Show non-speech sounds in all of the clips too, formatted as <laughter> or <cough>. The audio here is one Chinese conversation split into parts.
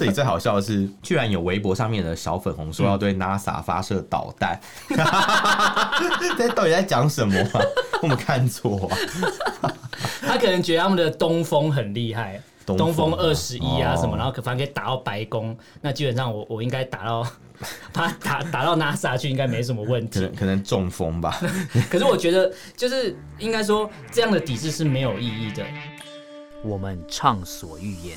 这里最好笑的是，<laughs> 居然有微博上面的小粉红说要对 NASA 发射导弹，<laughs> 这、嗯、到底在讲什么啊？<laughs> 我们看错啊？他可能觉得他们的东风很厉害。东风二十一啊什么，然后可反正可以打到白宫，那基本上我我应该打到，他打打到 NASA 去应该没什么问题。可能可能中风吧。可是我觉得就是应该说这样的抵制是没有意义的。我们畅所欲言，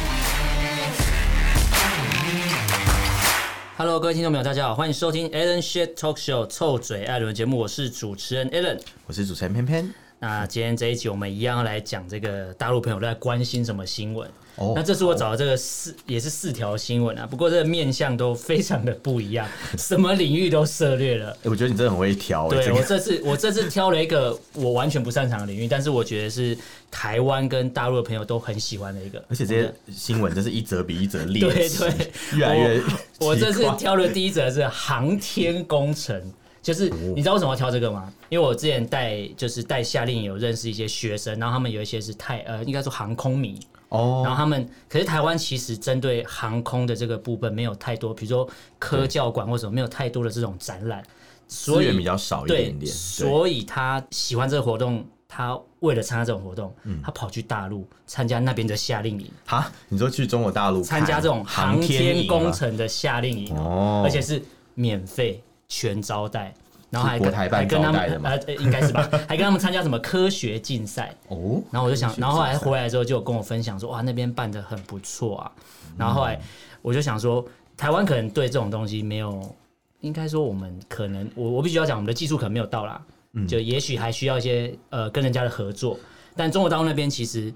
Hello，各位听众朋友，大家好，欢迎收听 Allen Shit Talk Show 臭嘴艾伦节目，我是主持人 Allen，我是主持人偏偏。那今天这一集，我们一样来讲这个大陆朋友都在关心什么新闻。Oh, 那这是我找的这个四，也是四条新闻啊。不过这个面向都非常的不一样，<laughs> 什么领域都涉猎了。欸、我觉得你真的很会挑。对，我这次我这次挑了一个我完全不擅长的领域，但是我觉得是台湾跟大陆的朋友都很喜欢的一个。而且这些新闻真是一则比一则厉。<laughs> 对对，越来越我。我这次挑的第一则是航天工程，就是你知道为什么要挑这个吗？因为我之前带就是带夏令营有认识一些学生，然后他们有一些是太呃，应该说航空迷。哦，然后他们，可是台湾其实针对航空的这个部分没有太多，比如说科教馆或什么没有太多的这种展览，资源比较少一点点，所以他喜欢这个活动，他为了参加这种活动，他跑去大陆参加那边的夏令营。哈，你说去中国大陆参加这种航天工程的夏令营哦，而且是免费全招待。然后还跟还跟他们呃，应该是吧，还跟他们参加什么科学竞赛 <laughs> 哦。然后我就想，然后后来回来之后就跟我分享说，哇，那边办的很不错啊。然后后来我就想说，台湾可能对这种东西没有，应该说我们可能我我必须要讲，我们的技术可能没有到啦，嗯就也许还需要一些呃跟人家的合作。但中国大陆那边其实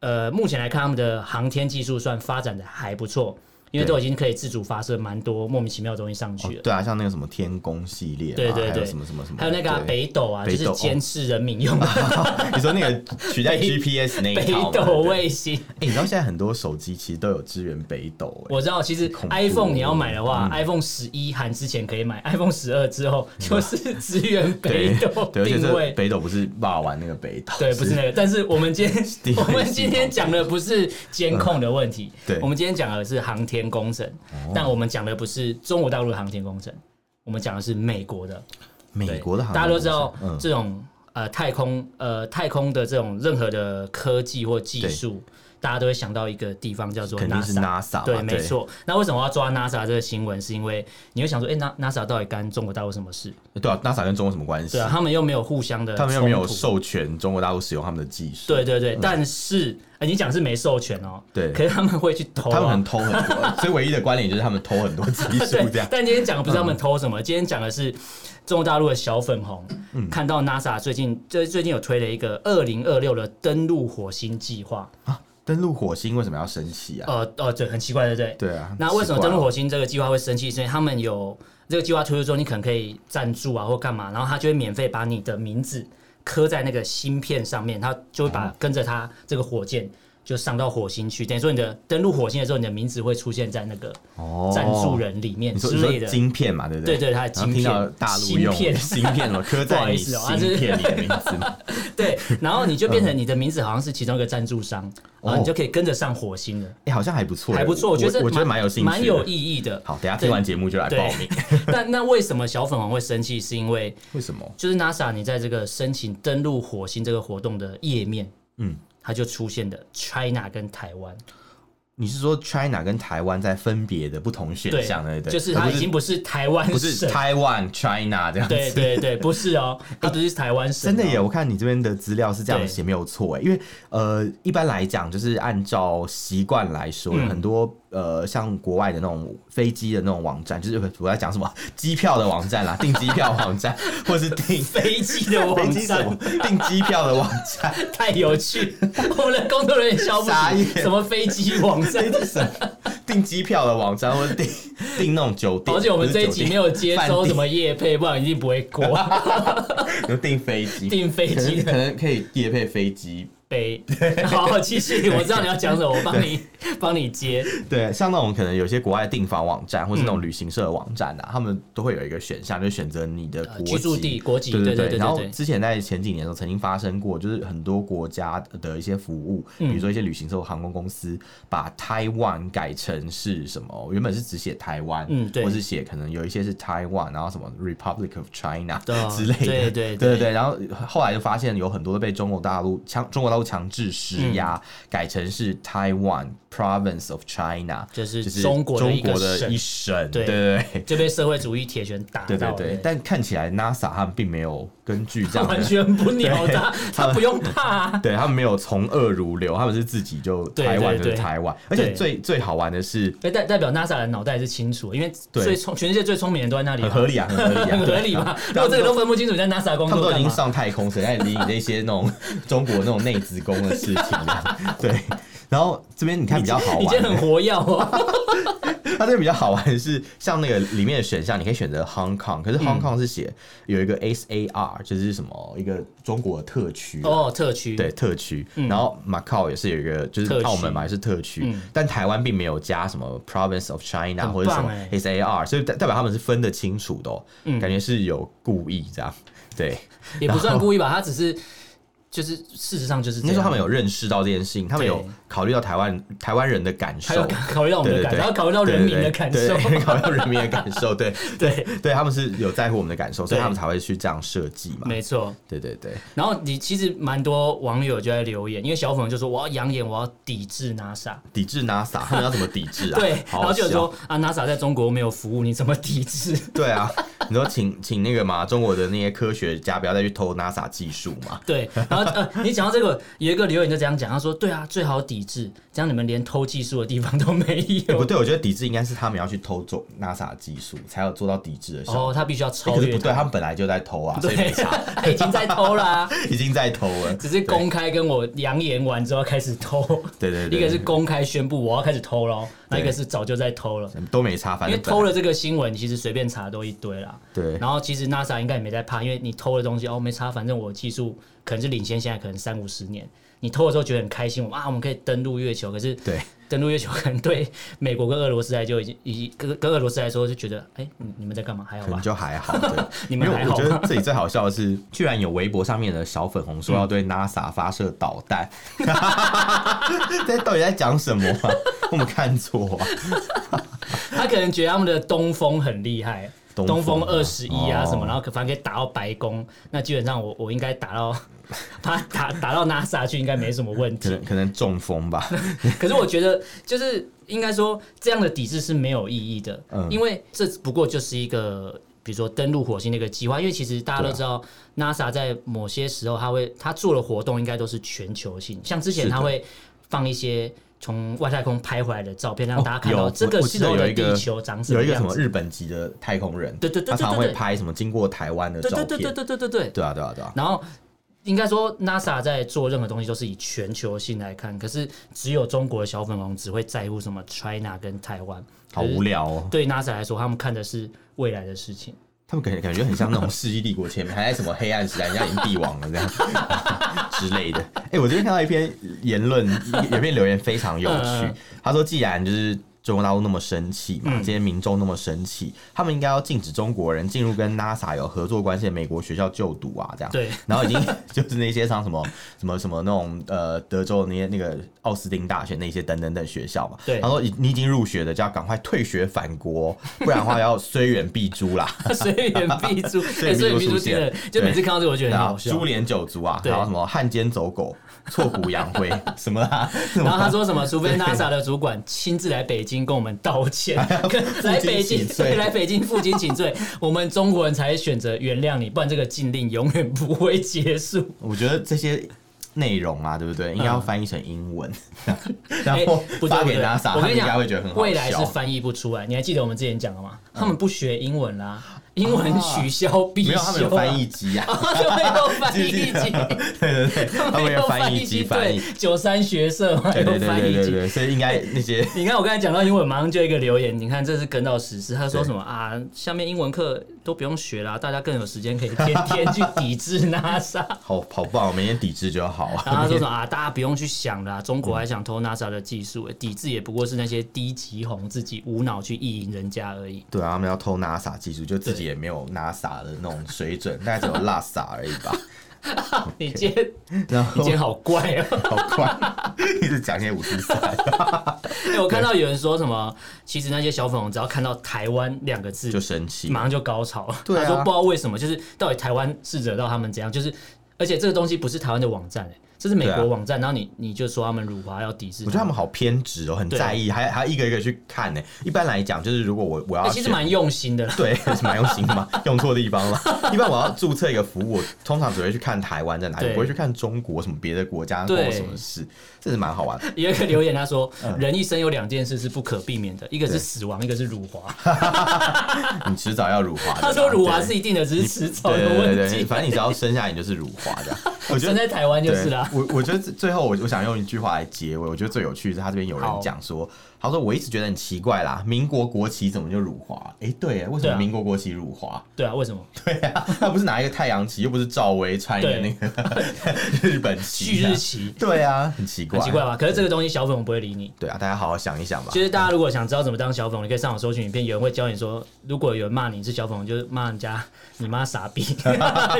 呃目前来看，他们的航天技术算发展的还不错。因为都已经可以自主发射蛮多莫名其妙的东西上去了。对啊，像那个什么天宫系列，对对对，什么什么什么，还有那个北斗啊，就是监视人民用的。<laughs> 你说那个取代 GPS 那个北斗卫星？哎，你知道现在很多手机其实都有支援北斗。我知道，其实 iPhone 你要买的话，iPhone 十一含之前可以买，iPhone 十二之后就是支援北斗定位。北斗不是霸玩那个北斗，对，不是那个。但是我们今天 <laughs> 我们今天讲的不是监控的问题，对，我们今天讲的是航天工程。但我们讲的不是中国大陆的航天工程，我们讲的是美国的。美国的航天工程，大家都知道这种呃太空呃太空的这种任何的科技或技术。大家都会想到一个地方叫做 NASA，对，没错。那为什么我要抓 NASA 这个新闻？是因为你会想说，哎，NASA 到底干中国大陆什么事？对啊，NASA 跟中国什么关系？对啊，他们又没有互相的，他们又没有授权中国大陆使用他们的技术。对对对，但是你讲是没授权哦，对，可是他们会去偷，他们很偷很多，<laughs> 所以唯一的关联就是他们偷很多技术这样。但今天讲的不是他们偷什么，今天讲的是中国大陆的小粉红看到 NASA 最近最最近有推了一个二零二六的登陆火星计划啊。登陆火星为什么要生气啊？呃呃，对，很奇怪，对不对？对啊。那为什么登陆火星这个计划会生气？是因为他们有这个计划推出之后，你可能可以赞助啊，或干嘛，然后他就会免费把你的名字刻在那个芯片上面，他就会把跟着他这个火箭。就上到火星去，等于说你的登陆火星的时候，你的名字会出现在那个赞助人里面之类的晶片嘛，对不对？对对，它的晶片，大陆用 <laughs> 芯片哦，刻在你芯片里的名字嘛。<laughs> 对，然后你就变成你的名字好像是其中一个赞助商，然后你就可以跟着上火星了。哎，好像还不错，还不错，我觉得我觉得蛮有兴趣，蛮有意义的。好，等下听完节目就来报名。<laughs> 那那为什么小粉红会生气？是因为为什么？就是 NASA 你在这个申请登陆火星这个活动的页面，嗯。它就出现的 China 跟台湾。你是说 China 跟台湾在分别的不同选项对对？就是它已经不是台湾，不是台湾 China 这样子。对对对，不是哦，<laughs> 它不是台湾省。真的耶，我看你这边的资料是这样写，没有错哎。因为呃，一般来讲，就是按照习惯来说，嗯、很多呃，像国外的那种飞机的那种网站，就是我在讲什么 <laughs> 机票的网站啦，<laughs> 订机票网站，或是订飞机的网站，<laughs> 订机票的网站，太有趣。我们的工作人员消不什么飞机网站。订机票的网站，或者订订那种酒店。而且我们这一集没有接收什么夜配，不然一定不会过。有订飞机，订飞机可能可以夜配飞机。杯，好，<laughs> 好，继续。我知道你要讲什么，我帮你 <laughs> 帮你接。对，像那种可能有些国外订房网站，或是那种旅行社的网站啊，他们都会有一个选项，就是选择你的国籍、居住地、国籍。对对对。然后之前在前几年的时候，曾经发生过，就是很多国家的一些服务，比如说一些旅行社、航空公司，把台湾改成是什么？原本是只写台湾，嗯，对，或是写可能有一些是台湾，然后什么 Republic of China 之类的，对对对对。然后后来就发现有很多都被中国大陆强中国大都强制施压，嗯、改成是 Taiwan Province of China，就是中国中国的一省，对对。对，就被社会主义铁拳打到。对对对，但看起来 NASA 他们并没有根据这样，<laughs> 完全不鸟他，他不用怕。<laughs> 对，他们没有从恶如流，他们是自己就台湾就是台湾，而且最最好玩的是，代代表 NASA 的脑袋是清楚，因为最聪全世界最聪明的人都在那里，很合理啊，很合理啊，很合理嘛。<laughs> 如果这个都分不清楚，在 NASA 工作，他们都已经上太空，谁在理你那些那种中国那种内子宫的事情？<laughs> 对，然后这边你看比较好玩，已经很活跃哦。<laughs> 它这边比较好玩的是，像那个里面的选项，你可以选择 Hong Kong，可是 Hong Kong 是写有一个 S A R，就是什么一个中国的特区哦，特区。对特区。然后 Macau 也是有一个，就是澳门嘛也是特区，但台湾并没有加什么 Province of China 或者什么 S A R，所以代代表他们是分得清楚的，感觉是有故意这样。对，也不算故意吧，他只是。就是事实上就是，那时候他们有认识到这件事情，他们有考虑到台湾台湾人的感受，考虑到我们的感受，然后考虑到人民的感受，考虑到人民的感受，对对 <laughs> <laughs> 对，他们是有在乎我们的感受，所以他们才会去这样设计嘛。没错，对对对。然后你其实蛮多网友就在留言，因为小粉就说我要扬言我要抵制 NASA，抵制 NASA，他们要怎么抵制啊？<laughs> 对，然后就说啊 NASA 在中国没有服务，你怎么抵制？对啊，你说请请那个嘛，中国的那些科学家不要再去偷 NASA 技术嘛？对，然后。呃，你讲到这个，有一个留言就这样讲，他说：“对啊，最好抵制，这样你们连偷技术的地方都没有。<laughs> ”不对，我觉得抵制应该是他们要去偷走 NASA 技术，才有做到抵制的效果。哦，他必须要超越。不对，他们本来就在偷啊，所以没差。他 <laughs> 已经在偷啦，<laughs> 已经在偷了，只是公开跟我扬言完之后开始偷。对对对，一个是公开宣布我要开始偷喽，那一个是早就在偷了，都没差。反正因为偷了这个新闻，其实随便查都一堆啦。对，然后其实 NASA 应该也没在怕，因为你偷的东西哦没差，反正我技术。可能是领先，现在可能三五十年。你偷的时候觉得很开心，啊，我们可以登陆月球。可是，对，登陆月球可能对美国跟俄罗斯来就已经，已经跟跟俄罗斯来说就觉得，哎、欸，你们在干嘛？还好吧？就还好。对，<laughs> 你们还好。我觉得这里最好笑的是，居然有微博上面的小粉红说要对 NASA 发射导弹，<laughs> 这、嗯、到底在讲什么、啊？我们看错啊？他可能觉得他们的东风很厉害。东风二十一啊什么，然后可反正可以打到白宫，那基本上我我应该打到，<laughs> 他打打到 NASA 去应该没什么问题。可能可能中风吧。<laughs> 可是我觉得就是应该说这样的抵制是没有意义的，因为这不过就是一个比如说登陆火星的一个计划。因为其实大家都知道，NASA 在某些时候他会他做的活动应该都是全球性，像之前他会放一些。从外太空拍回来的照片，让大家看到这个时候的地球长什么样子。有一个什么日本籍的太空人，对对对，他常会拍什么经过台湾的照片。对对对对对对对，对啊对啊对啊。然后应该说，NASA 在做任何东西都是以全球性来看，可是只有中国的小粉红只会在乎什么 China 跟台湾，好无聊哦。对 NASA 来说，他们看的是未来的事情。他们感觉感觉很像那种世纪帝国前面还在什么黑暗时代，人家已经帝王了这样之类的。哎、欸，我最近看到一篇言论，有篇留言非常有趣。他说，既然就是。中国大陆那么生气嘛，这些民众那么生气，嗯、他们应该要禁止中国人进入跟 NASA 有合作关系的美国学校就读啊，这样。对。<laughs> 然后已经 <laughs> 就是那些像什么什么什么那种呃德州的那些那个奥斯汀大学那些等等等学校嘛。对。他说你已经入学的就要赶快退学返国，<laughs> 不然的话要虽远必诛啦。虽远必诛，虽远必诛。就每次看到这个我觉得很好笑。株连九族啊，然后什么汉奸走狗。挫骨扬灰什么啊？然后他说什么？除非 NASA 的主管亲自来北京跟我们道歉，<laughs> 来北京来北京负荆请罪，<laughs> 我们中国人才选择原谅你，不然这个禁令永远不会结束。我觉得这些内容啊，对不对？应该要翻译成英文，<laughs> 然后发给 NASA，我跟你讲，会觉得很好笑。未来是翻译不出来。你还记得我们之前讲的吗？他们不学英文啦。英文取消必修，没有他们有翻译机啊，<laughs> 他们有翻译机，<laughs> 对对对，他们有翻译机翻译。九三学社嘛，有翻译机，所以应该那些。你看我刚才讲到英文，马上就一个留言，你看这是跟到实事，他说什么啊？下面英文课都不用学啦，大家更有时间可以天天去抵制 <laughs> NASA。好好棒，每天抵制就好。然后他说什么啊？大家不用去想啦，中国还想偷 NASA 的技术，抵制也不过是那些低级红自己无脑去意淫人家而已。对啊，他们要偷 NASA 技术，就自己也没有 NASA 的那种水准，大概只有拉萨而已吧。<laughs> 你今天，然后你今天好怪啊，<laughs> 好怪，一直讲些五四三。<laughs> 哎，我看到有人说什么，其实那些小粉红只要看到台湾两个字就生气，马上就高潮。对啊，他说不知道为什么，就是到底台湾是惹到他们怎样，就是而且这个东西不是台湾的网站哎。这是美国网站，啊、然后你你就说他们辱华要抵制，我觉得他们好偏执哦，很在意，还还要一个一个去看呢。一般来讲，就是如果我我要，其实蛮用心的，<laughs> 对，是蛮用心的嘛，<laughs> 用错地方了。一般我要注册一个服务，我通常只会去看台湾在哪里，不会去看中国什么别的国家做什么事，这是蛮好玩的。有一个留言他说，<laughs> 人一生有两件事是不可避免的，一个是死亡，一个是辱华。你迟早要辱华。他说辱华是一定的，只是迟早的问题。反正你只要生下来，你就是辱华的。我觉得在台湾就是啦。我我觉得最后我我想用一句话来结尾，我觉得最有趣是他这边有人讲说，他说我一直觉得很奇怪啦，民国国旗怎么就辱华？哎，对，为什么民国国旗辱华？对啊，为什么？<laughs> 对啊，他不是拿一个太阳旗，又不是赵薇穿一个那个 <laughs> 日本旗，旭日旗。对啊，很奇怪，很奇怪吧？可是这个东西小粉红不会理你。对啊，大家好好想一想吧。其实大家如果想知道怎么当小粉红，你可以上网搜寻影片，有人会教你说，如果有人骂你是小粉红，就是骂人家你妈傻逼，<laughs>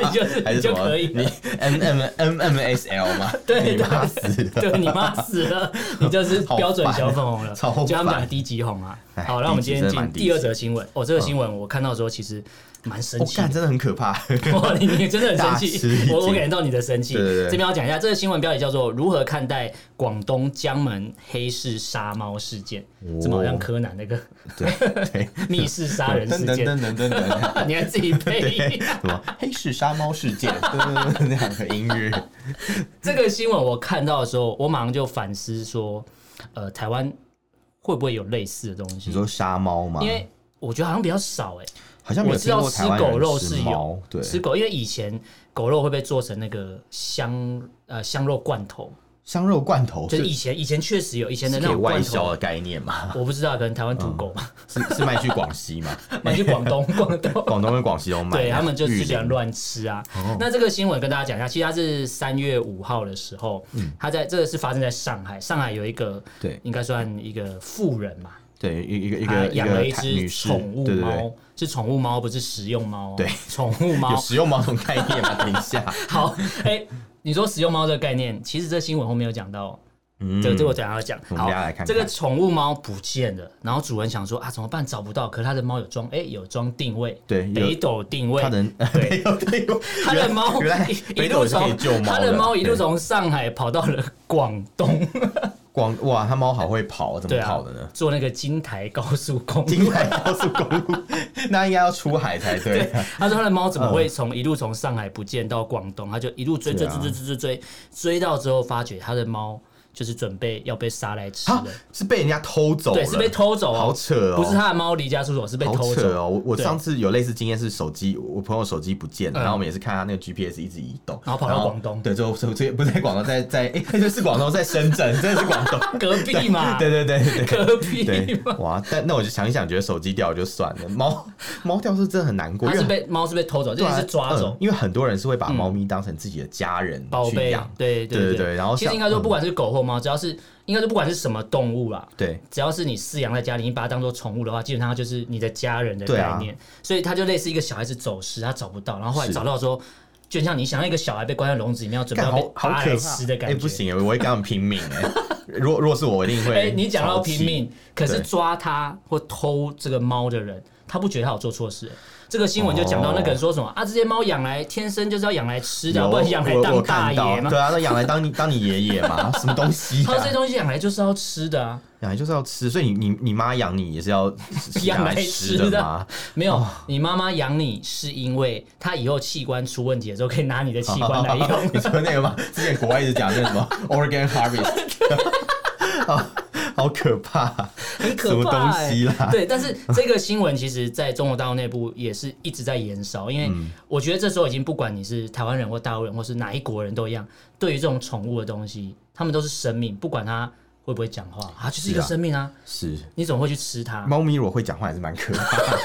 你就是你就可以，你 M M M M S。L 吗？<laughs> 对，你妈死了，对，你妈死了，你就是标准小粉红了，就他们讲的低级红啊。好，那我们今天进第二则新闻。哦，这个新闻我看到的时候其实蛮生气，真的很可怕。<laughs> 哇你你真的很生气，我我感觉到你的生气。这边要讲一下，这个新闻标题叫做“如何看待广东江门黑市杀猫事件”，怎么好像柯南那个对 <laughs> 密室杀人事件？等等等等，你还自己配什么黑市杀猫事件？那两个音乐。这个新闻我看到的时候，我马上就反思说，呃，台湾。会不会有类似的东西？你说杀猫吗？因为我觉得好像比较少哎、欸，好像我知道吃狗肉是有，对，吃狗，因为以前狗肉会被做成那个香呃香肉罐头。香肉罐头就是以前以前确实有以前的那种外销的概念嘛？<laughs> 我不知道，可能台湾土狗嘛，是是卖去广西嘛？<laughs> 卖去广东，<laughs> 广东广东跟广西都卖。对他们就喜欢乱吃啊。那这个新闻跟大家讲一下，其实它是三月五号的时候，它在这个是发生在上海，上海有一个对，应该算一个富人嘛，对，一一个一个养了一只宠物猫，是宠物猫，不是食用猫。对，宠物猫，<laughs> 食用猫这种概念吗？等一下，<laughs> 好，哎。你说食用猫这个概念，其实这新闻后面有讲到，嗯，这个这个我等下要讲。好，来看看这个宠物猫不见了，然后主人想说啊，怎么办？找不到，可是他的猫有装，哎，有装定位，对，<laughs> 北斗定位，他的对，他的猫一路从他的猫一路从上海跑到了广东。广哇，他猫好会跑，怎么跑的呢？啊、坐那个金台高速公路，金台高速公路，<laughs> 那应该要出海才对，啊对。他说他的猫怎么会从一路从上海不见到广东，他就一路追追追追追追追，追到之后发觉他的猫。就是准备要被杀来吃的，是被人家偷走，对，是被偷走，好扯哦！不是他的猫离家出走，是被偷走。哦。我我上次有类似经验，是手机，我朋友手机不见了，然后我们也是看他那个 GPS 一直移动，然后跑到广东，对，最后最后不在广东，在在哎，<laughs> 就是广东，在深圳，真的是广东。<laughs> 隔壁嘛？对对对对，隔壁哇！但那我就想一想，觉得手机掉就算了，猫猫掉是真的很难过，它是被猫是被偷走，这是抓走，因为很多人是会把猫咪当成自己的家人去养，对对对对，然后其实应该说，不管是狗或猫，只要是。应该是，不管是什么动物啦，对，只要是你饲养在家里，你把它当做宠物的话，基本上它就是你的家人的概念。所以它就类似一个小孩子走失，他找不到，然后后来找到说，就像你想要一个小孩被关在笼子里面，要准备要被扒来吃的感觉。哎，不行，我会跟他们拼命哎。如如果是我，一定会。<laughs> 哎，你讲到拼命，可是抓他或偷这个猫的人，他不觉得他有做错事。这个新闻就讲到那个人说什么、哦、啊？这些猫养来天生就是要养来吃的，不然养来当大爷吗？对啊，那养来当你 <laughs> 当你爷爷嘛？什么东西、啊？他这些东西养来就是要吃的啊，养来就是要吃，所以你你你妈养你也是要 <laughs> 养来吃的吗？没有，哦、你妈妈养你是因为她以后器官出问题的时候可以拿你的器官来用。你说那个吗？之前国外一直讲那个什么 organ harvest。好可怕，很可怕、欸，什么东西啦？对，但是这个新闻其实在中国大陆内部也是一直在延烧，因为我觉得这时候已经不管你是台湾人或大陆人或是哪一国人都一样，对于这种宠物的东西，他们都是生命，不管它会不会讲话，啊就是一个生命啊。是，啊、是你怎么会去吃它？猫咪如果会讲话，还是蛮可怕的。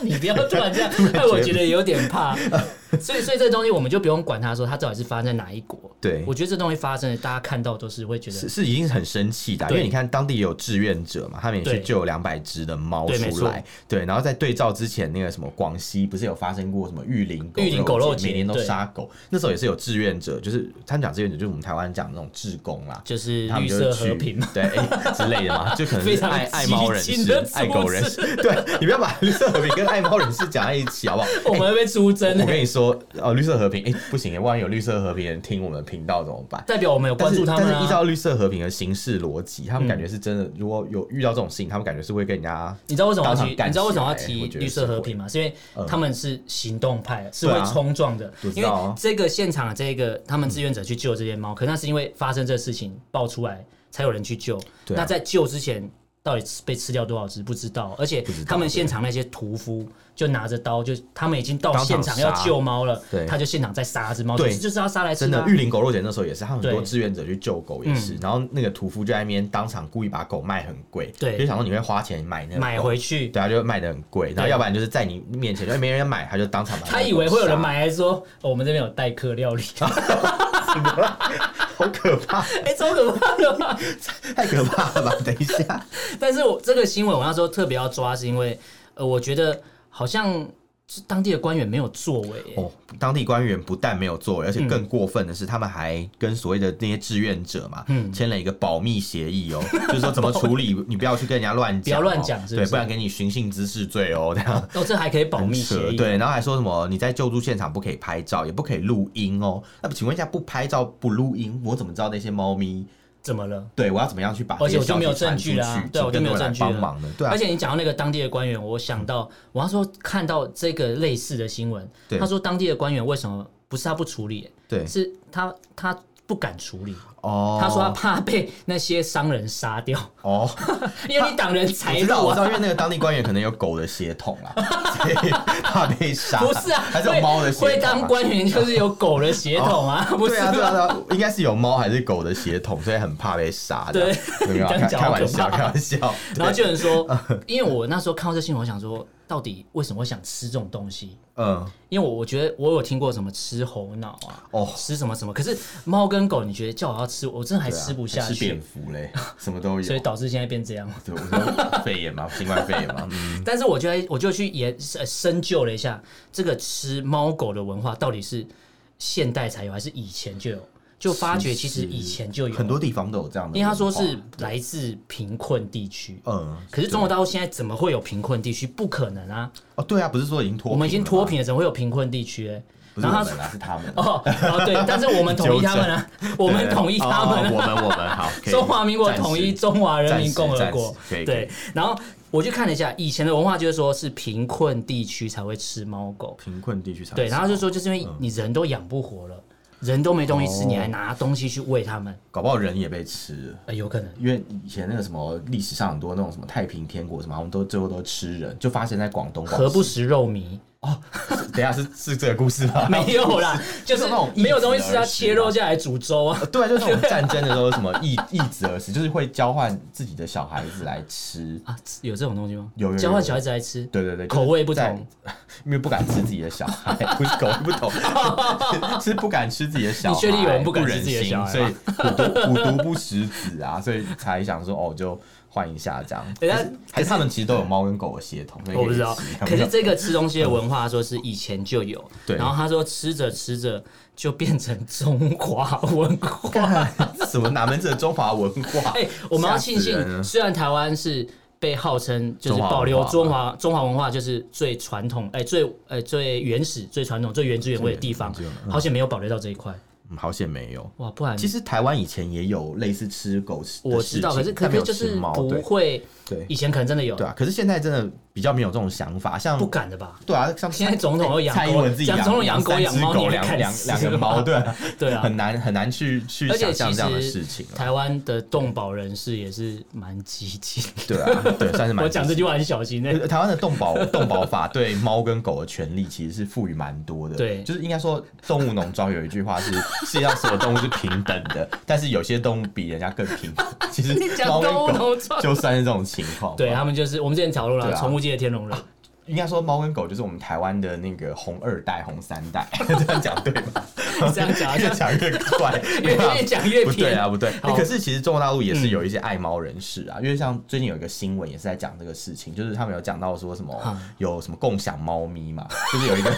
<laughs> 你不要突然这样，<laughs> 害我觉得有点怕。<laughs> <laughs> 所以，所以这个东西我们就不用管它，说它到底是发生在哪一国。对，我觉得这东西发生的，大家看到都是会觉得是是已经很生气的，因为你看当地也有志愿者嘛，他们也去救两百只的猫出来。对，然后在对照之前那个什么广西不是有发生过什么玉林玉林狗肉节，每年都杀狗，那时候也是有志愿者，就是他们讲志愿者，就是我们台湾讲那种志工啦，就是绿色和平对之类的嘛，就可能是 <laughs> 爱爱猫人士、爱狗人士。对，你不要把绿色和平跟爱猫人士讲在一起好不好？<laughs> 我们会被出征。我跟你说，哦，绿色和平，哎，不行，万一有绿色和平人听我们频道怎么办？代表我们有关注他们。但是依照绿色和平的形式逻辑，他们感觉是真的。如果有遇到这种事情，他们感觉是会跟人家。你知道为什么要提？你知道为什么要提绿色和平吗？是因为他们是行动派，是会冲撞的。因为这个现场，这个他们志愿者去救这些猫，可那是因为发生这事情爆出来，才有人去救。那在救之前。到底被吃掉多少只不知道，而且他们现场那些屠夫就拿着刀，就他们已经到现场要救猫了，他就现场在杀只猫，对，就是要杀来吃。真的，玉林狗肉节那时候也是，他们很多志愿者去救狗也是，然后那个屠夫就在那边当场故意把狗卖很贵，对，就想说你会花钱买那个买回去，对啊，就卖的很贵，然后要不然就是在你面前，因为没人买，他就当场买。他以为会有人买，还是说我们这边有代客料理？<laughs> <laughs> <laughs> 好可怕！<laughs> 哎、欸，超可怕的吧？<laughs> 太可怕了吧！等一下，<laughs> 但是我这个新闻我那时候特别要抓，是因为呃，我觉得好像。是当地的官员没有作为。哦，当地官员不但没有作为，而且更过分的是，他们还跟所谓的那些志愿者嘛，嗯，签了一个保密协议哦，就是说怎么处理，你不要去跟人家乱讲，不要乱讲，对，不然给你寻衅滋事罪哦，这样。哦，这还可以保密协议，对，然后还说什么你在救助现场不可以拍照，也不可以录音哦，那么请问一下，不拍照不录音，我怎么知道那些猫咪？怎么了？对，我要怎么样去把？而且我就没有证据啦，对，我就没有证据帮忙的。对，而且你讲到那个当地的官员，我想到，我要说看到这个类似的新闻，他说当地的官员为什么不是他不处理？对，是他他不敢处理。哦，他说他怕被那些商人杀掉。哦，<laughs> 因为你挡人财路啊。我知道，因为那个当地官员可能有狗的血统啊，<laughs> 所以怕被杀。不是啊，还是有猫的血统。会当官员就是有狗的血统啊？不是啊，对啊，应该是有猫还是狗的血统，所以很怕被杀。<laughs> 对，开玩笑，开玩笑。然后就有人说，因为我那时候看到这新闻，我想说，到底为什么会想吃这种东西？嗯，因为我我觉得我有听过什么吃猴脑啊，哦，吃什么什么，可是猫跟狗，你觉得叫我要吃，我真的还吃不下去。吃蝙蝠嘞，什么都有，<laughs> 所以导致现在变这样。<laughs> 对，我说肺炎嘛，新冠肺炎嘛。嗯，<laughs> 但是我就我就去研深究了一下，这个吃猫狗的文化到底是现代才有，还是以前就有？就发觉其实以前就有很多地方都有这样的，因为他说是来自贫困地区。嗯，可是中国大陆现在怎么会有贫困地区？不可能啊！哦，对啊，不是说已经脱贫，我们已经脱贫了，怎么会有贫困地区？哎，然后他说是他们哦哦对，但是我们统一他们啊，我们统一他们，我们我们好，<laughs> 中华民国统一中华人民共和国。对，然后我去看了一下以前的文化，就是说是贫困地区才会吃猫狗，贫困地区才对，然后就说就是因为你人都养不活了。人都没东西吃，你还拿东西去喂他们，搞不好人也被吃了。呃，有可能，因为以前那个什么历史上很多那种什么太平天国什么，我们都最后都吃人，就发生在广东。何不食肉糜？哦，<laughs> 等一下是是这个故事吗？<laughs> 没有啦，<laughs> 就是那种没有东西吃，要切肉下来煮粥啊。对，就是那种战争的时候什么易易子而食，就是会交换自己的小孩子来吃啊。有这种东西吗？有，交换小孩子来吃。对对对，口味不同，因为不敢吃自己的小孩，不是口味不同，是不敢吃自己的小孩。你确定有人不敢吃自己的小孩？所以虎毒虎毒不食子啊，所以才想说哦就。换一下这样，人家还是他们其实都有猫跟狗的血统，我不知道。可是这个吃东西的文化说是以前就有，对。然后他说吃着吃着就变成中华文化，什么哪门子的中华文化？<laughs> 哎，我们要庆幸，虽然台湾是被号称就是保留中华中华文化就是最传统，哎，最呃最原始、最传统、最原汁原味的地方，好像没有保留到这一块。好险没有。哇，不然其实台湾以前也有类似吃狗屎，我知道，可是可能就是不会，对，以前可能真的有，对啊，可是现在真的比比较没有这种想法，像不敢的吧？对啊，像现在总统要养蔡英文自己养总统养狗养猫，两两两个猫，对 <laughs> 对啊，很难很难去去想象这样的事情。台湾的动保人士也是蛮激进，对啊，对，算是蛮。我讲这句话很小心。台湾的动保 <laughs> 动保法对猫跟狗的权利其实是赋予蛮多的，对，就是应该说动物农庄有一句话是 <laughs> 世界上所有动物是平等的，但是有些动物比人家更平等。其实猫跟狗就算是这种情况，对他们就是我们之前讨论了宠物界的天龙人。应该说，猫跟狗就是我们台湾的那个红二代、红三代，<laughs> 这样讲对吗？这样讲越讲越怪，<laughs> 越讲越不对啊，不对。可是其实中国大陆也是有一些爱猫人士啊，因为像最近有一个新闻也是在讲这个事情，就是他们有讲到说什么有什么共享猫咪嘛，就是有一个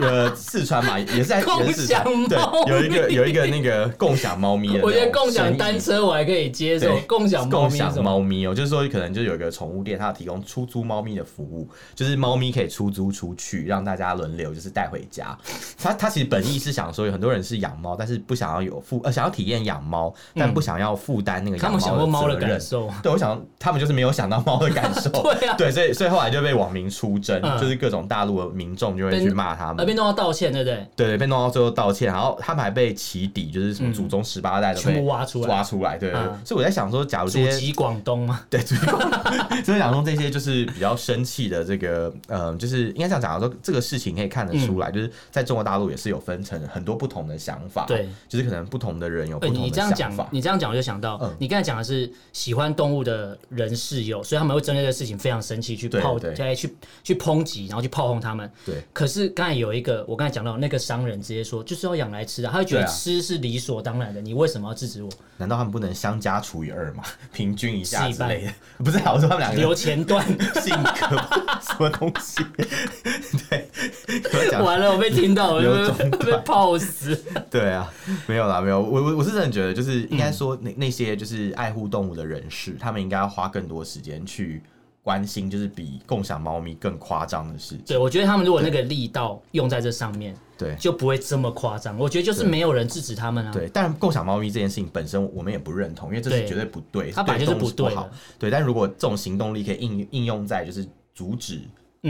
<laughs> 呃四川嘛，也是在共享对，有一个有一个那个共享猫咪的，我觉得共享单车我还可以接受，共享共享猫咪哦，就是说可能就有一个宠物店，它提供出租猫咪的服务，就是。猫咪可以出租出去，让大家轮流就是带回家。他他其实本意是想说，有很多人是养猫，但是不想要有负呃想要体验养猫，但不想要负担那个养猫的责任。他们想过猫的感受。对，我想他们就是没有想到猫的感受。<laughs> 对啊。对，所以所以后来就被网民出征，嗯、就是各种大陆的民众就会去骂他们。被弄到道歉，对不对？对，被弄到最后道歉，然后他们还被起底，就是什么祖宗十八代都被挖出来，挖出来。对，所以我在想说，假如这些祖籍广东吗？对，祖籍广东。<laughs> 所以想说这些就是比较生气的这个，呃，就是。应该这样讲，说这个事情可以看得出来，嗯、就是在中国大陆也是有分成很多不同的想法。对，就是可能不同的人有不同的想法。你这样讲，你这样讲，我就想到，嗯、你刚才讲的是喜欢动物的人士有，所以他们会针对这个事情非常生气，去炮，再去去抨击，然后去炮轰他们。对。可是刚才有一个，我刚才讲到那个商人直接说，就是要养来吃的，他会觉得吃是理所当然的，你为什么要制止我？难道他们不能相加除以二吗？平均一下之类的？不是，我说他们两个留前段 <laughs> 性格什么东西？<laughs> 对，完了，我被听到，我被被泡死。对啊，没有啦，没有。我我我是真的觉得，就是应该说那那些就是爱护动物的人士，嗯、他们应该要花更多时间去关心，就是比共享猫咪更夸张的事情。对，我觉得他们如果那个力道用在这上面，对，就不会这么夸张。我觉得就是没有人制止他们啊。对，但共享猫咪这件事情本身，我们也不认同，因为这是绝对不对，它本来就是不对的。对，但如果这种行动力可以应应用在就是阻止。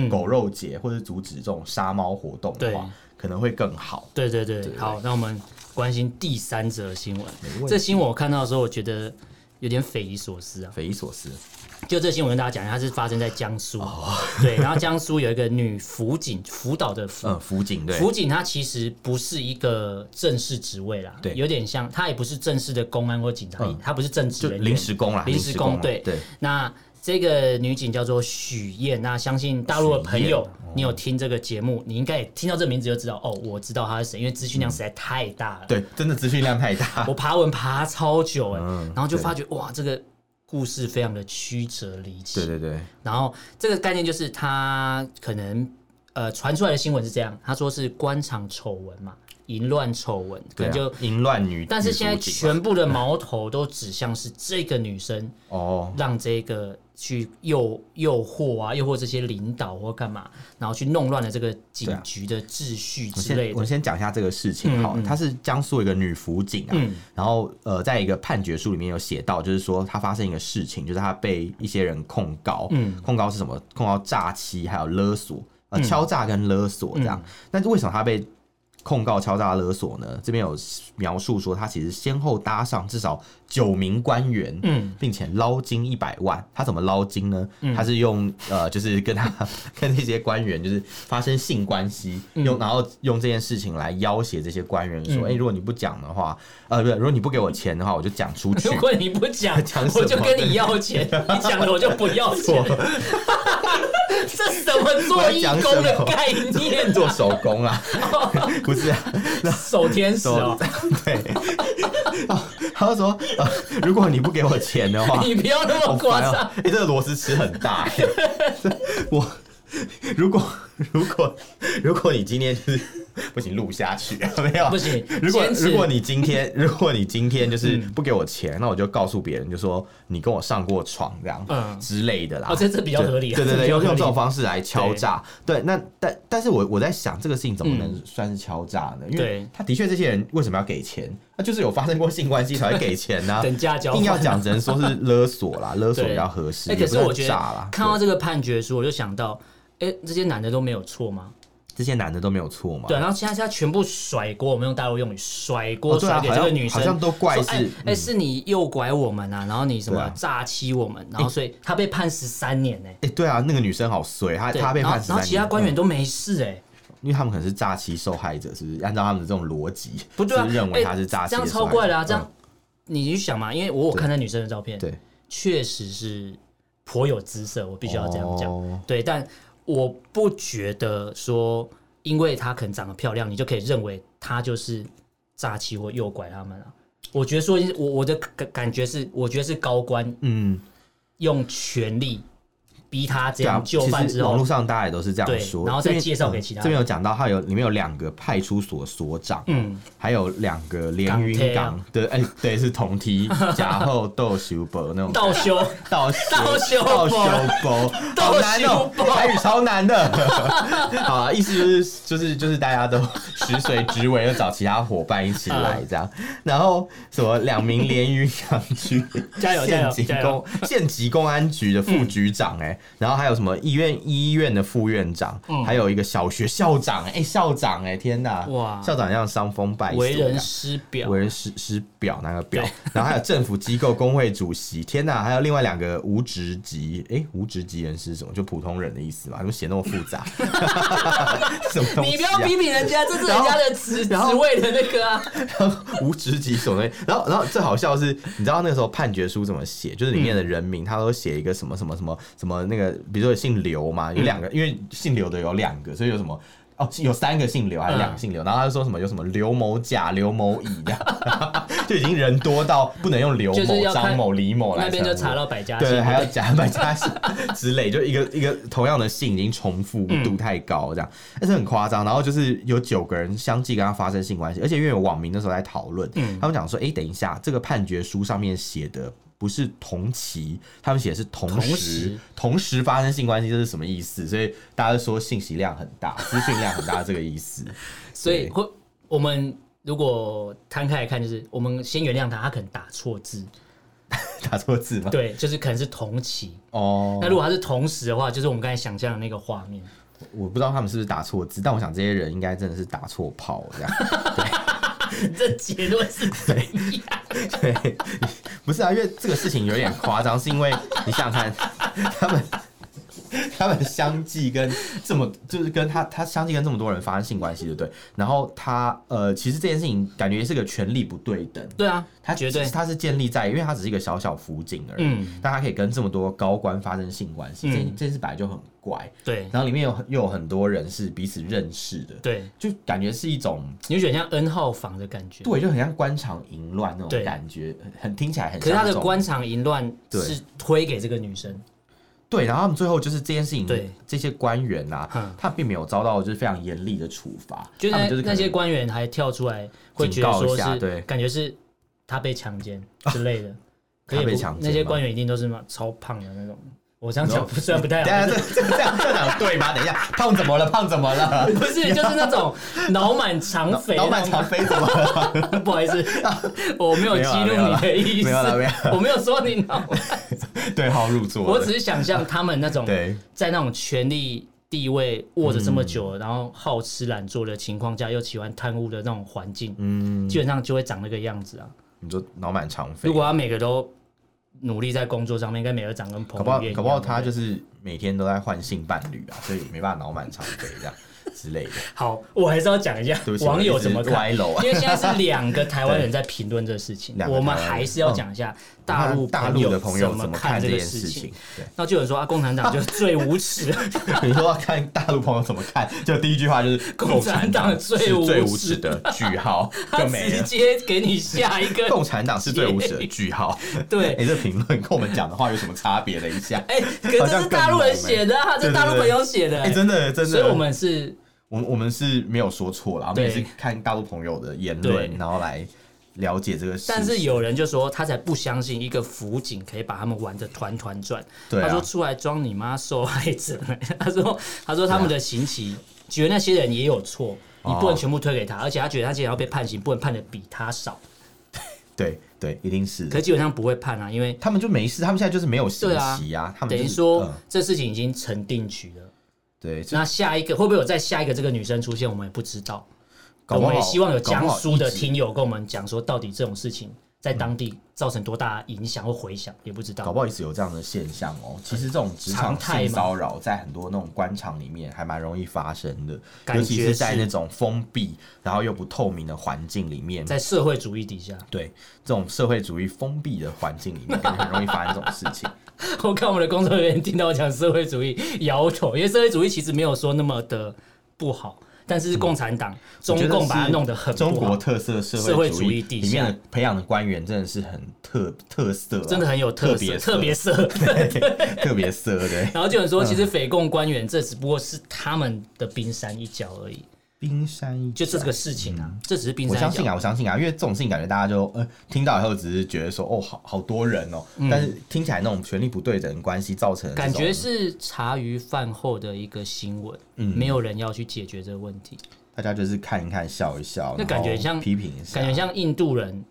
狗肉节或者阻止这种杀猫活动的话，可能会更好。对对对，好，那我们关心第三则新闻。这新闻我看到的时候，我觉得有点匪夷所思啊，匪夷所思。就这新闻跟大家讲，它是发生在江苏，哦、对，然后江苏有一个女辅警，辅导的辅，嗯，辅警，对，辅警她其实不是一个正式职位啦，对，有点像，她也不是正式的公安或警察，她、嗯、不是正职人员，临时工啦，临时工，对。对，那。这个女警叫做许燕，那相信大陆的朋友，你有听这个节目，你应该也听到这名字就知道哦，我知道她是谁，因为资讯量实在太大了。对，真的资讯量太大。<laughs> 我爬文爬超久哎，然后就发觉哇，这个故事非常的曲折离奇。对对对。然后这个概念就是她可能呃传出来的新闻是这样，他说是官场丑闻嘛。淫乱丑闻，可能就淫乱女，但是现在全部的矛头都指向是这个女生哦，让这个去诱诱惑啊，诱惑这些领导或干嘛，然后去弄乱了这个警局的秩序之类的。我先讲一下这个事情哈，她是江苏一个女辅警啊，然后呃，在一个判决书里面有写到，就是说她发生一个事情，就是她被一些人控告，控告是什么？控告诈欺，还有勒索，呃，敲诈跟勒索这样。但是为什么她被？控告敲诈勒索呢？这边有描述说，他其实先后搭上至少九名官员，嗯，并且捞金一百万。他怎么捞金呢？嗯、他是用呃，就是跟他 <laughs> 跟那些官员就是发生性关系，嗯、用然后用这件事情来要挟这些官员说，哎、如果你不讲的话，呃，不是，如果你不给我钱的话，我就讲出去。<laughs> 如果你不讲，<laughs> 我就跟你要钱。你讲了，我就不要钱。<laughs> 这什么做义工的概念？做手工啊？不是啊，手天使哦。对，他就说，如果你不给我钱的话，你不要那么夸张。哎，这个螺丝齿很大。<laughs> 我如果如果如果你今天就是不行，录下去 <laughs> 没有不行。如果如果你今天 <laughs> 如果你今天就是不给我钱，那我就告诉别人，就说你跟我上过床这样，嗯之类的啦。哦，这这比较合理。对对对，用用这种方式来敲诈。对，那但但是我我在想，这个事情怎么能算是敲诈呢？因为他的确，这些人为什么要给钱？那就是有发生过性关系才会给钱呢。<laughs> 等价交换。硬要讲，只能说是勒索啦，勒索比较合适。哎，可是我觉得看到这个判决书，我就想到，哎，这些男的都没有错吗？这些男的都没有错嘛？对，然后现在现在全部甩锅，我们用大陆用语甩锅甩给这个女生，好像都怪是哎，是你诱拐我们啊，然后你什么诈欺我们，然后所以他被判十三年呢。哎，对啊，那个女生好衰，她她被判十三年，然后其他官员都没事哎，因为他们可能是诈欺受害者，是不是？按照他们的这种逻辑，不对，认为他是诈欺，这样超怪的啊！这样你去想嘛，因为我我看那女生的照片，对，确实是颇有姿色，我必须要这样讲，对，但我不觉得说。因为她可能长得漂亮，你就可以认为她就是诈欺或诱拐他们啊？我觉得说，我我的感感觉是，我觉得是高官嗯用权力。逼他这样就范之后，网络上大家也都是这样说，然后再介绍给其他。这边有讲到，他有里面有两个派出所所长，嗯，还有两个连云港的，哎，对，是同梯，<laughs> 假后斗修波那种。倒修。倒倒修倒修波，好难哦，台语超难的。<laughs> 好啊，意思就是就是就是大家都食髓知味，要找其他伙伴一起来这样。然后什么两名连云港区 <laughs> 加油县级公县级公安局的副局长，哎。然后还有什么医院医院的副院长，嗯、还有一个小学校长，哎，校长，哎，天哪，哇，校长像伤风败俗，为人师表，为人师师表那个表，<laughs> 然后还有政府机构工会主席，天哪，还有另外两个无职级，哎，无职级人是什么？就普通人的意思嘛？怎么写那么复杂？<laughs> 什么东西、啊？你不要批评人家，这是人家的职职位的那个啊。<laughs> 无职级什么东西？然后然后最好笑的是，你知道那时候判决书怎么写？就是里面的人名，他都写一个什么什么什么什么那个。比如说姓刘嘛，有两个，因为姓刘的有两个，所以有什么哦，有三个姓刘还是两个姓刘？然后他就说什么有什么刘某甲、刘某乙这样，<laughs> 就已经人多到不能用刘某、张某、李某来。那边就查到百家姓，对，还要加百家姓之类，就一个一个同样的姓已经重复度太高，这样，但是很夸张。然后就是有九个人相继跟他发生性关系，而且因为有网民那时候在讨论，他们讲说，哎，等一下，这个判决书上面写的。不是同期，他们写的是同时同时，发生性关系，这是什么意思？所以大家说信息量很大，资讯量很大，这个意思。<laughs> 所以会，我们如果摊开来看，就是我们先原谅他，他可能打错字，<laughs> 打错字吗？对，就是可能是同期哦。那如果他是同时的话，就是我们刚才想象的那个画面。我不知道他们是不是打错字，但我想这些人应该真的是打错炮这样。<laughs> 对这结论是怎样？对，<laughs> 不是啊，因为这个事情有点夸张，是因为你想想看，他们 <laughs> 他们相继跟这么就是跟他他相继跟这么多人发生性关系，对不对？然后他呃，其实这件事情感觉是个权力不对等。对啊，他绝对。他是建立在，因为他只是一个小小辅警而已，嗯，但他可以跟这么多高官发生性关系，这这件事本来就很。怪。对，然后里面有又有很多人是彼此认识的，对，就感觉是一种，你觉得像 N 号房的感觉，对，就很像官场淫乱那种感觉，很听起来很。可是他的官场淫乱是推给这个女生，对，然后他们最后就是这件事情，对这些官员啊，他并没有遭到就是非常严厉的处罚，就是那些官员还跳出来会觉得说是，对，感觉是他被强奸之类的，<laughs> 他被强奸，那些官员一定都是嘛超胖的那种。我这样讲不算不太好，这这这样这样对吗？等一下，胖怎么了？胖怎么了？<laughs> 不是，就是那种脑满肠肥，脑满肠肥怎么了？<laughs> 不好意思，<laughs> 我没有激怒你的意思，没有了，没有，我没有说你脑对号入座。我只是想象他们那种在那种权力地位握着这么久，然后好吃懒做的情况下，又喜欢贪污的那种环境，嗯，基本上就会长那个样子啊。你说脑满肠肥，如果他每个都。努力在工作上面，跟美乐长跟彭于晏一样。搞不好他就是每天都在换性伴侣啊，所以没办法脑满肠肥这样。之类的。<laughs> 好，我还是要讲一下网友怎么看，因为现在是两个台湾人在评论这个事情，<laughs> 我们还是要讲一下大陆大陆的朋友怎么看这件事情。那就有人说啊，共产党就是最无耻。<laughs> 你说要看大陆朋友怎么看，就第一句话就是共产党最最无耻的句号，就直接给你下一个共产党是最无耻的句号。对，哎，这评论跟我们讲的话有什么差别？等一下，哎，可是这是大陆人写的，他是大陆朋友写的，哎，真的真的，所以我们是。我我们是没有说错啦，我们也是看大陆朋友的言论，然后来了解这个事。但是有人就说他才不相信一个辅警可以把他们玩的团团转。他说出来装你妈受害者。<laughs> 他说他说他们的刑期，觉得那些人也有错，你不能全部推给他，而且他觉得他既然要被判刑，不能判的比他少。<laughs> 对对，一定是。可基本上不会判啊，因为他们就没事，他们现在就是没有刑期啊。他们、就是、等于说、嗯、这事情已经成定局了。对，那下一个会不会有再下一个这个女生出现，我们也不知道。我们也希望有江苏的听友跟我们讲说，到底这种事情在当地造成多大影响或回响，也不知道。搞不好一直有这样的现象哦。其实这种职场性骚扰在很多那种官场里面还蛮容易发生的，尤其是在那种封闭然后又不透明的环境里面，在社会主义底下，对这种社会主义封闭的环境里面，很容易发生这种事情。<laughs> 我看我们的工作人员听到我讲社会主义摇头，因为社会主义其实没有说那么的不好。但是共产党、中共把它弄得很中国特色社会主义里面的培养的官员真的是很特特色，真的很有特别，特别色，特别色，<laughs> 对。<laughs> 然后就有人说，其实匪共官员这只不过是他们的冰山一角而已。冰山一就是这个事情啊，这只是冰山。我相信啊，我相信啊，因为这种事情感觉大家就呃听到以后只是觉得说哦，好好多人哦，但是听起来那种权力不对等关系造成感觉是茶余饭后的一个新闻，嗯，没有人要去解决这个问题，大家就是看一看笑一笑，那感觉像批评一下，感觉像印度人。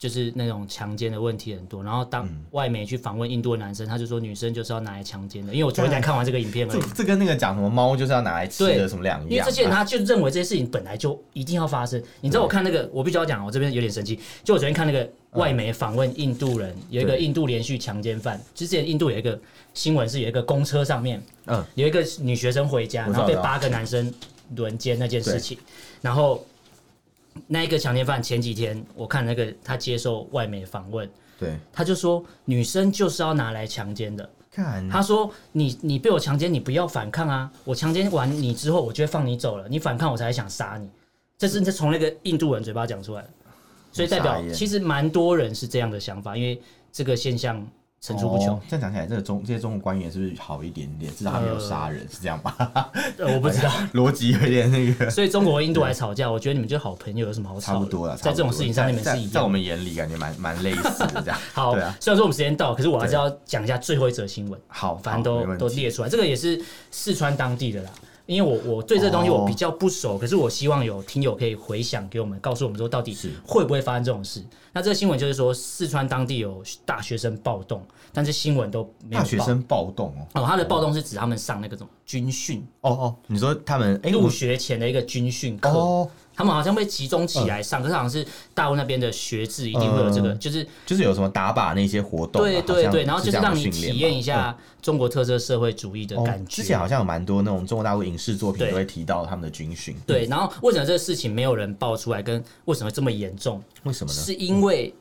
就是那种强奸的问题很多，然后当外媒去访问印度的男生，他就说女生就是要拿来强奸的。因为我昨天才看完这个影片嘛，这这跟那个讲什么猫就是要拿来吃的什么两样。因为这些人他就认为这些事情本来就一定要发生。你知道我看那个，我必须要讲，我这边有点生气。就我昨天看那个外媒访问印度人，有一个印度连续强奸犯。之前印度有一个新闻是有一个公车上面，嗯，有一个女学生回家，然后被八个男生轮奸那件事情，然后。那一个强奸犯前几天，我看那个他接受外媒访问，对，他就说女生就是要拿来强奸的。看，他说你你被我强奸，你不要反抗啊！我强奸完你之后，我就会放你走了。你反抗，我才想杀你。这是这从那个印度人嘴巴讲出来的，所以代表其实蛮多人是这样的想法，因为这个现象。层出不穷。这样讲起来，这个中这些中国官员是不是好一点点？至少他没有杀人，是这样吧？<laughs> 呃，我不知道，<laughs> 逻辑有点那个。<laughs> 所以中国和印度还吵架，我觉得你们就好朋友，有什么好吵？差不多了，在这种事情上，你们是一样。在我们眼里，感觉蛮蛮类似的这样。好，虽然说我们时间到，可是我还是要讲一下最后一则新闻。好，反正都都列出来，这个也是四川当地的啦。因为我我对这东西我比较不熟，可是我希望有听友可以回想给我们，告诉我们说到底会不会发生这种事。那这个新闻就是说，四川当地有大学生暴动，但是新闻都没有。大学生暴动哦，哦，他的暴动是指他们上那个什么军训哦哦，你说他们入学前的一个军训课。哦他们好像被集中起来上，可是好像是大陆那边的学制一定会有这个，就是就是有什么打靶那些活动，对对对，然后就是让你体验一下中国特色社会主义的感觉。之前好像有蛮多那种中国大陆影视作品都会提到他们的军训。对，然后为什么这个事情没有人爆出来，跟为什么这么严重？为什么呢？是因为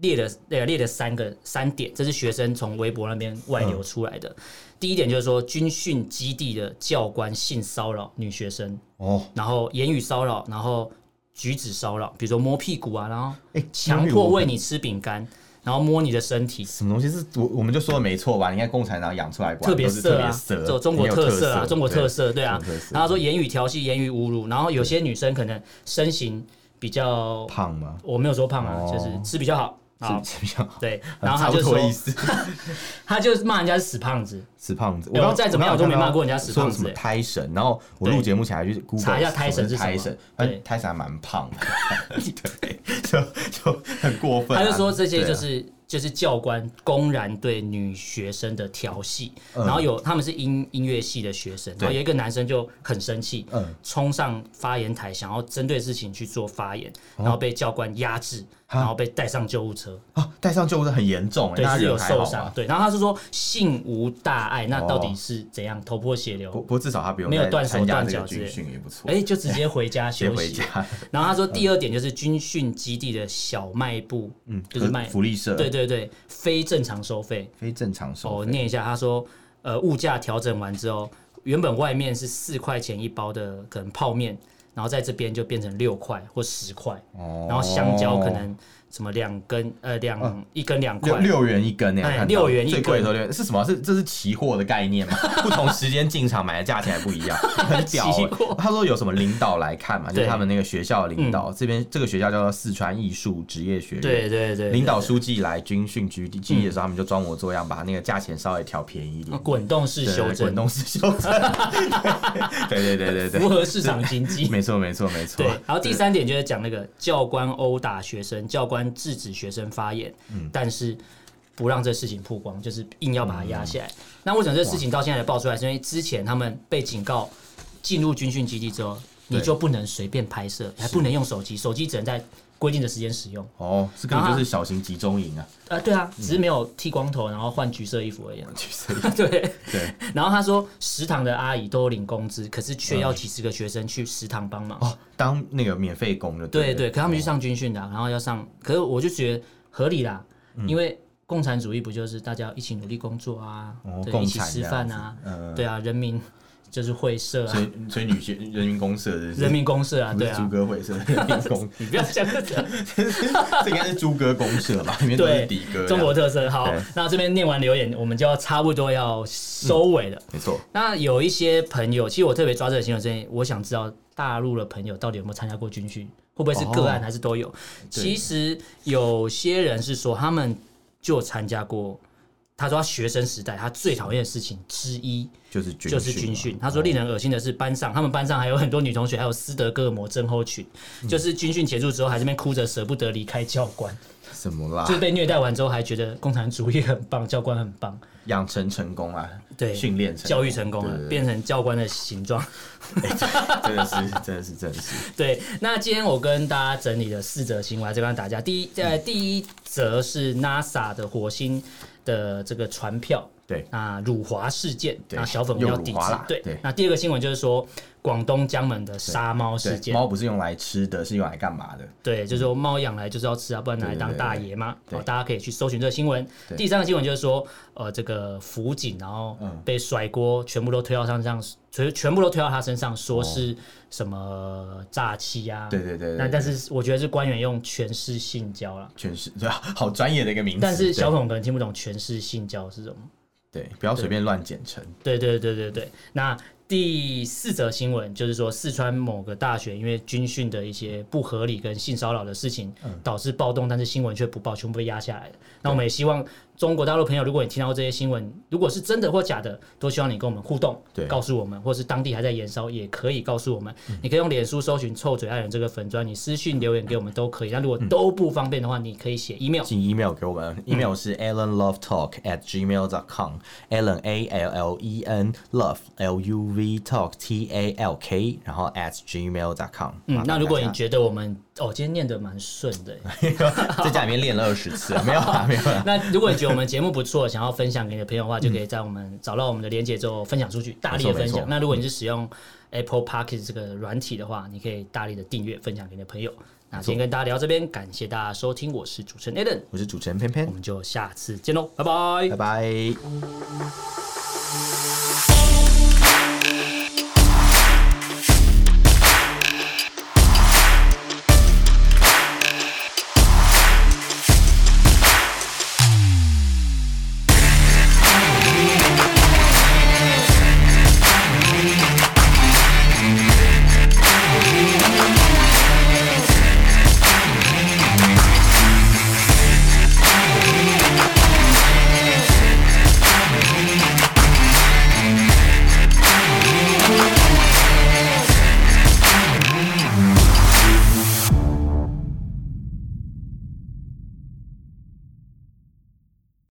列了列了列了三个三点，这是学生从微博那边外流出来的。第一点就是说，军训基地的教官性骚扰女学生哦，然后言语骚扰，然后举止骚扰，比如说摸屁股啊，然后哎，强迫喂你吃饼干，然后摸你的身体，什么东西是我我们就说的没错吧？你看共产党养出来特别色啊，就中国特色啊，中国特色对啊，然后说言语调戏、言语侮辱，然后有些女生可能身形比较胖吗？我没有说胖啊，就是吃比较好。好，对，<laughs> 然后他就说，<laughs> 他就骂人家是死胖子，死胖子。我刚再怎么样我都没骂过人家死胖子。说什么胎神？然后我录节目前还去查一下胎神是什么？对，胎神还蛮胖的，<laughs> 对，就就很过分。他就说这些就是。就是教官公然对女学生的调戏，然后有他们是音音乐系的学生，然后有一个男生就很生气，冲上发言台想要针对事情去做发言，然后被教官压制，然后被带上救护车。啊，带上救护车很严重，对，是有受伤。对，然后他是说性无大碍，那到底是怎样？头破血流？不过至少他没有断手断脚之类，也不错。哎，就直接回家 <laughs> 休息。<laughs> 然后他说第二点就是军训基地的小卖部，嗯，就是卖福利社，对对。对对，非正常收费，非正常收费。我念一下，他说，呃，物价调整完之后，原本外面是四块钱一包的可能泡面，然后在这边就变成六块或十块，哦然后香蕉可能。什么两根呃两、嗯、一根两块。六元一根那样，哎、六元一根。最贵的六元。是什么？是这是期货的概念吗？<laughs> 不同时间进场买的价钱还不一样，<laughs> 很屌、欸。他说有什么领导来看嘛，就是他们那个学校的领导，这边这个学校叫做四川艺术职业学院，对对对，领导书记来军训基地的时候，他们就装模作样把那个价钱稍微调便宜一点，滚动式修正，滚动式修正，对 <laughs> 对对对对，符合市场经济，没错没错没错。对，然后第三点就是讲那个教官殴打学生，教官。制止学生发言，嗯、但是不让这事情曝光，就是硬要把它压下来。嗯、那为什么这事情到现在才爆出来？是因为之前他们被警告进入军训基地之后，你就不能随便拍摄，还不能用手机，手机只能在规定的时间使用。哦，这个就是小型集中营啊。呃，对啊，只是没有剃光头，然后换橘色衣服而已。橘色衣服，<laughs> 对对。然后他说，食堂的阿姨都领工资，可是却要几十个学生去食堂帮忙。哦，当那个免费工的。对对，可他们去上军训的，然后要上，可是我就觉得合理啦，因为共产主义不就是大家一起努力工作啊，对，一起吃饭啊，对啊，人民。就是会社啊，所以所以女学人民公社是人民公社啊，对啊，猪哥会社，人民公，<laughs> 你不要这样子，<laughs> 这应该是猪哥公社吧？里面都是底哥，中国特色。好，那这边念完留言，我们就要差不多要收尾了。没错。那有一些朋友，其实我特别抓这个新闻，是我想知道大陆的朋友到底有没有参加过军训，会不会是个案，还是都有？其实有些人是说他们就参加过。他说，他学生时代他最讨厌的事情之一就是就是军训。他说，令人恶心的是班上，他们班上还有很多女同学，还有斯德哥尔摩症候群，就是军训结束之后还这边哭着舍不得离开教官。什么啦？就是被虐待完之后还觉得共产主义很棒，教官很棒，养成成功啊，对，训练教育成功了，变成教官的形状。真的是，<laughs> 真的是，真的是。对，那今天我跟大家整理了四则新闻，这边大家第一，呃第一则是 NASA 的火星。的这个船票，对啊，辱华事件，那小粉红要抵制，对对。那第二个新闻就是说，广东江门的杀猫事件，猫不是用来吃的，是用来干嘛的？对，就是说猫养来就是要吃啊，不然拿来当大爷吗？好，大家可以去搜寻这个新闻。第三个新闻就是说，呃，这个辅警然后被甩锅，全部都推到他身上，全全部都推到他身上，说是什么诈欺啊？对对对。那但是我觉得是官员用权势性交了，权势对，<laughs> 好专业的一个名词。但是小孔可能听不懂权势性交是什么？对，不要随便乱简称。对对对对对，那。第四则新闻就是说，四川某个大学因为军训的一些不合理跟性骚扰的事情，导致暴动，但是新闻却不报，全部被压下来了。那我们也希望。中国大陆朋友，如果你听到这些新闻，如果是真的或假的，都希望你跟我们互动，对，告诉我们，或是当地还在延烧，也可以告诉我们。嗯、你可以用脸书搜寻“臭嘴爱人”这个粉砖，你私信留言给我们都可以。那如果都不方便的话，你可以写 email，寄 email 给我们，email 是 allenlovetalk at gmail dot com，allen a l l e n love l u v talk t a l k，然后 at gmail dot com。嗯，那如果你觉得我们哦，今天念的蛮顺的，<laughs> 在家里面练了二十次，没有没有。<laughs> 那如果你觉得我们节目不错，想要分享给你的朋友的话，就可以在我们找到我们的连接之后分享出去，大力的分享。那如果你是使用 Apple Podcast 这个软体的话，你可以大力的订阅分享给你的朋友。那今天跟大家聊到这边，感谢大家收听，我是主持人 Allen，我是主持人偏偏，我们就下次见喽，拜拜，拜拜。